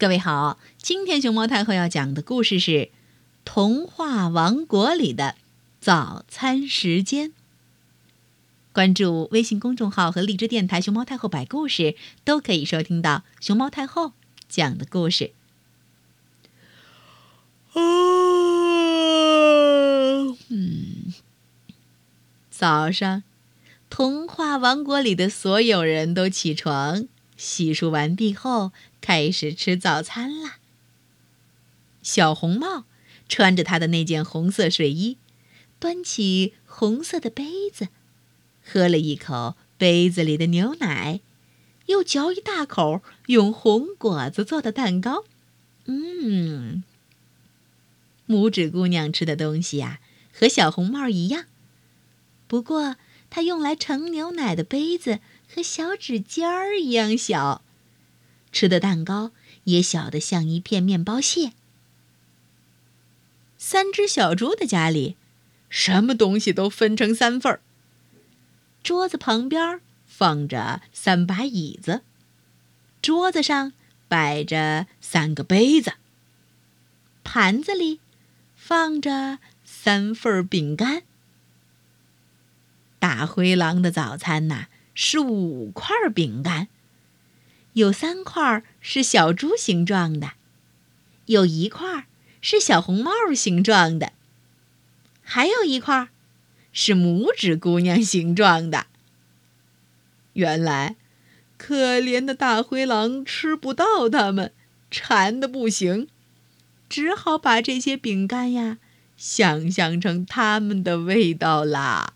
各位好，今天熊猫太后要讲的故事是《童话王国里的早餐时间》。关注微信公众号和荔枝电台“熊猫太后摆故事”，都可以收听到熊猫太后讲的故事。啊，嗯，早上，童话王国里的所有人都起床。洗漱完毕后，开始吃早餐啦。小红帽穿着他的那件红色睡衣，端起红色的杯子，喝了一口杯子里的牛奶，又嚼一大口用红果子做的蛋糕。嗯，拇指姑娘吃的东西呀，和小红帽一样，不过她用来盛牛奶的杯子。和小指尖儿一样小，吃的蛋糕也小得像一片面包屑。三只小猪的家里，什么东西都分成三份儿。桌子旁边放着三把椅子，桌子上摆着三个杯子，盘子里放着三份饼干。大灰狼的早餐呐。是五块饼干，有三块是小猪形状的，有一块是小红帽形状的，还有一块是拇指姑娘形状的。原来，可怜的大灰狼吃不到它们，馋的不行，只好把这些饼干呀想象成它们的味道啦。